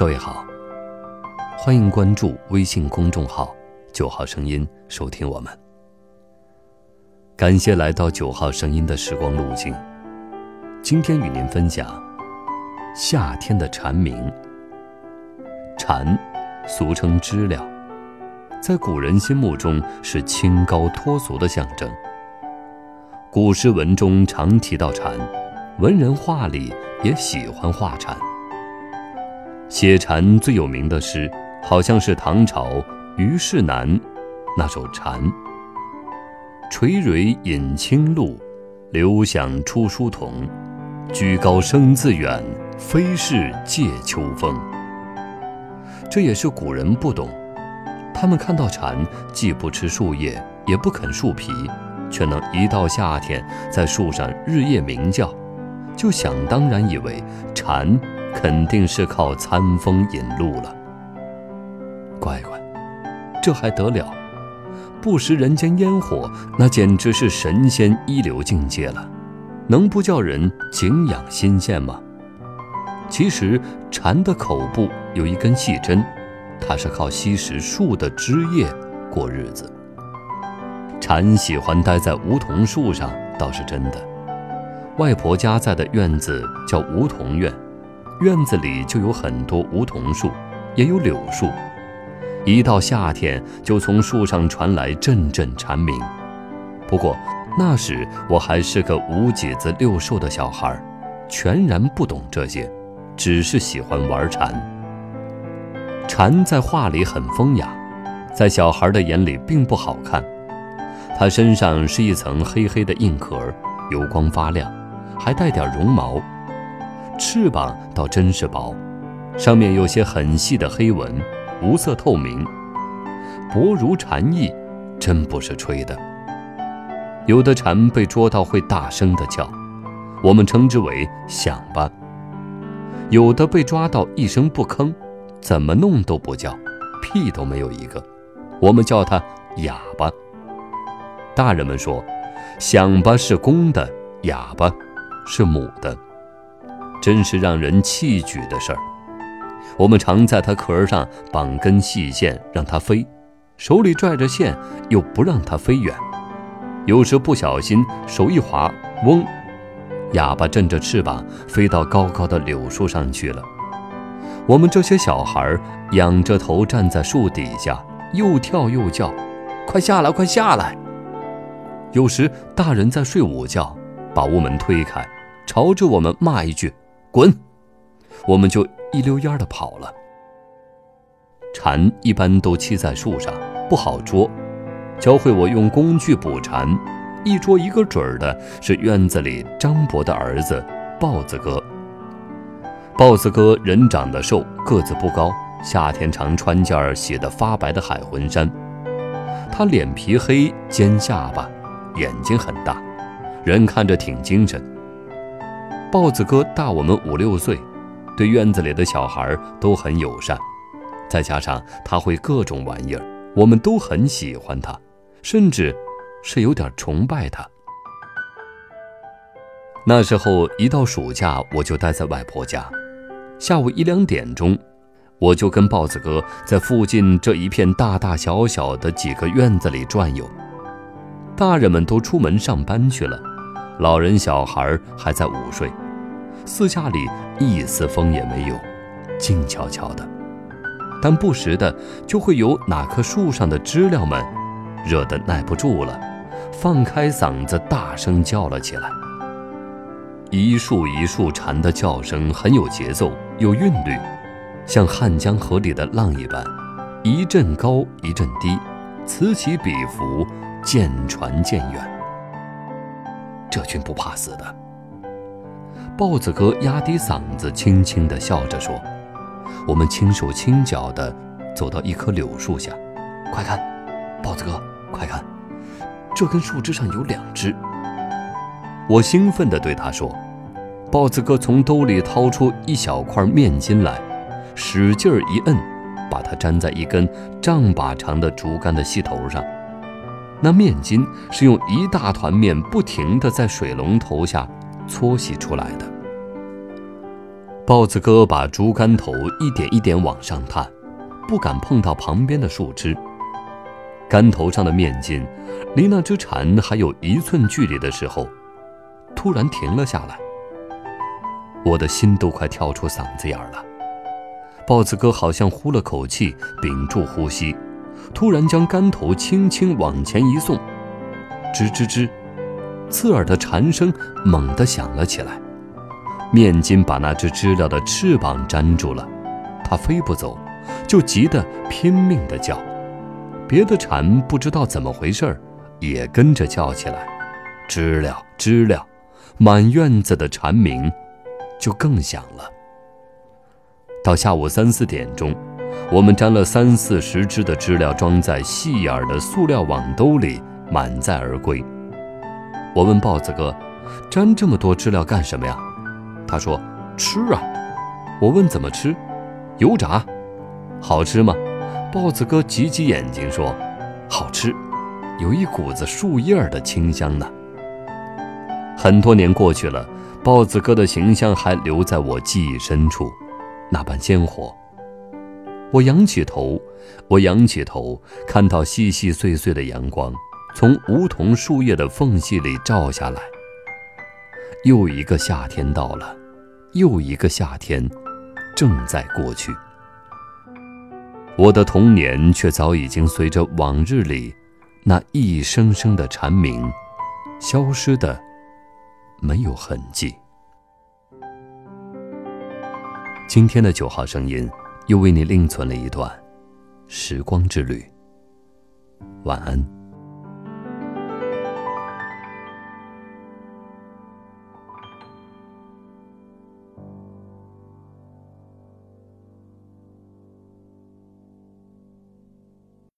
各位好，欢迎关注微信公众号“九号声音”，收听我们。感谢来到九号声音的时光路径。今天与您分享夏天的蝉鸣。蝉，俗称知了，在古人心目中是清高脱俗的象征。古诗文中常提到蝉，文人画里也喜欢画蝉。写蝉最有名的诗，好像是唐朝虞世南那首《蝉》：“垂蕊饮清露，流响出疏桐。居高声自远，非是藉秋风。”这也是古人不懂，他们看到蝉既不吃树叶，也不啃树皮，却能一到夏天在树上日夜鸣叫，就想当然以为蝉。肯定是靠餐风引路了。乖乖，这还得了？不食人间烟火，那简直是神仙一流境界了，能不叫人景仰心羡吗？其实蝉的口部有一根细针，它是靠吸食树的枝叶过日子。蝉喜欢待在梧桐树上，倒是真的。外婆家在的院子叫梧桐院。院子里就有很多梧桐树，也有柳树。一到夏天，就从树上传来阵阵蝉鸣。不过那时我还是个五脊子六兽的小孩，全然不懂这些，只是喜欢玩蝉。蝉在画里很风雅，在小孩的眼里并不好看。它身上是一层黑黑的硬壳，油光发亮，还带点绒毛。翅膀倒真是薄，上面有些很细的黑纹，无色透明，薄如蝉翼，真不是吹的。有的蝉被捉到会大声的叫，我们称之为响吧；有的被抓到一声不吭，怎么弄都不叫，屁都没有一个，我们叫它哑巴。大人们说，响吧是公的，哑巴是母的。真是让人气举的事儿。我们常在它壳上绑根细线，让它飞，手里拽着线，又不让它飞远。有时不小心手一滑，嗡，哑巴振着翅膀飞到高高的柳树上去了。我们这些小孩仰着头站在树底下，又跳又叫：“快下来，快下来！”有时大人在睡午觉，把屋门推开，朝着我们骂一句。滚！我们就一溜烟的跑了。蝉一般都栖在树上，不好捉。教会我用工具捕蝉，一捉一个准儿的，是院子里张伯的儿子豹子哥。豹子哥人长得瘦，个子不高，夏天常穿件洗得发白的海魂衫。他脸皮黑，尖下巴，眼睛很大，人看着挺精神。豹子哥大我们五六岁，对院子里的小孩都很友善，再加上他会各种玩意儿，我们都很喜欢他，甚至是有点崇拜他。那时候一到暑假，我就待在外婆家，下午一两点钟，我就跟豹子哥在附近这一片大大小小的几个院子里转悠。大人们都出门上班去了。老人小孩还在午睡，四下里一丝风也没有，静悄悄的。但不时的就会有哪棵树上的知了们，热得耐不住了，放开嗓子大声叫了起来。一树一树蝉的叫声很有节奏，有韵律，像汉江河里的浪一般，一阵高一阵低，此起彼伏，渐传渐远。这群不怕死的，豹子哥压低嗓子，轻轻地笑着说：“我们轻手轻脚地走到一棵柳树下，快看，豹子哥，快看，这根树枝上有两只。”我兴奋地对他说：“豹子哥从兜里掏出一小块面筋来，使劲儿一摁，把它粘在一根丈把长的竹竿的细头上。”那面筋是用一大团面不停地在水龙头下搓洗出来的。豹子哥把竹竿头一点一点往上探，不敢碰到旁边的树枝。竿头上的面筋离那只蝉还有一寸距离的时候，突然停了下来。我的心都快跳出嗓子眼了。豹子哥好像呼了口气，屏住呼吸，突然将竿头轻轻往前一送，吱吱吱，刺耳的蝉声猛地响了起来。面筋把那只知了的翅膀粘住了，它飞不走，就急得拼命地叫。别的蝉不知道怎么回事儿也跟着叫起来，知了知了，满院子的蝉鸣就更响了。到下午三四点钟，我们粘了三四十只的知了，装在细眼儿的塑料网兜里，满载而归。我问豹子哥：“粘这么多知了干什么呀？”他说：“吃啊。”我问：“怎么吃？”油炸，好吃吗？豹子哥挤挤眼睛说：“好吃，有一股子树叶的清香呢。”很多年过去了，豹子哥的形象还留在我记忆深处。那般鲜活。我仰起头，我仰起头，看到细细碎碎的阳光从梧桐树叶的缝隙里照下来。又一个夏天到了，又一个夏天正在过去。我的童年却早已经随着往日里那一声声的蝉鸣，消失的没有痕迹。今天的九号声音，又为你另存了一段时光之旅。晚安。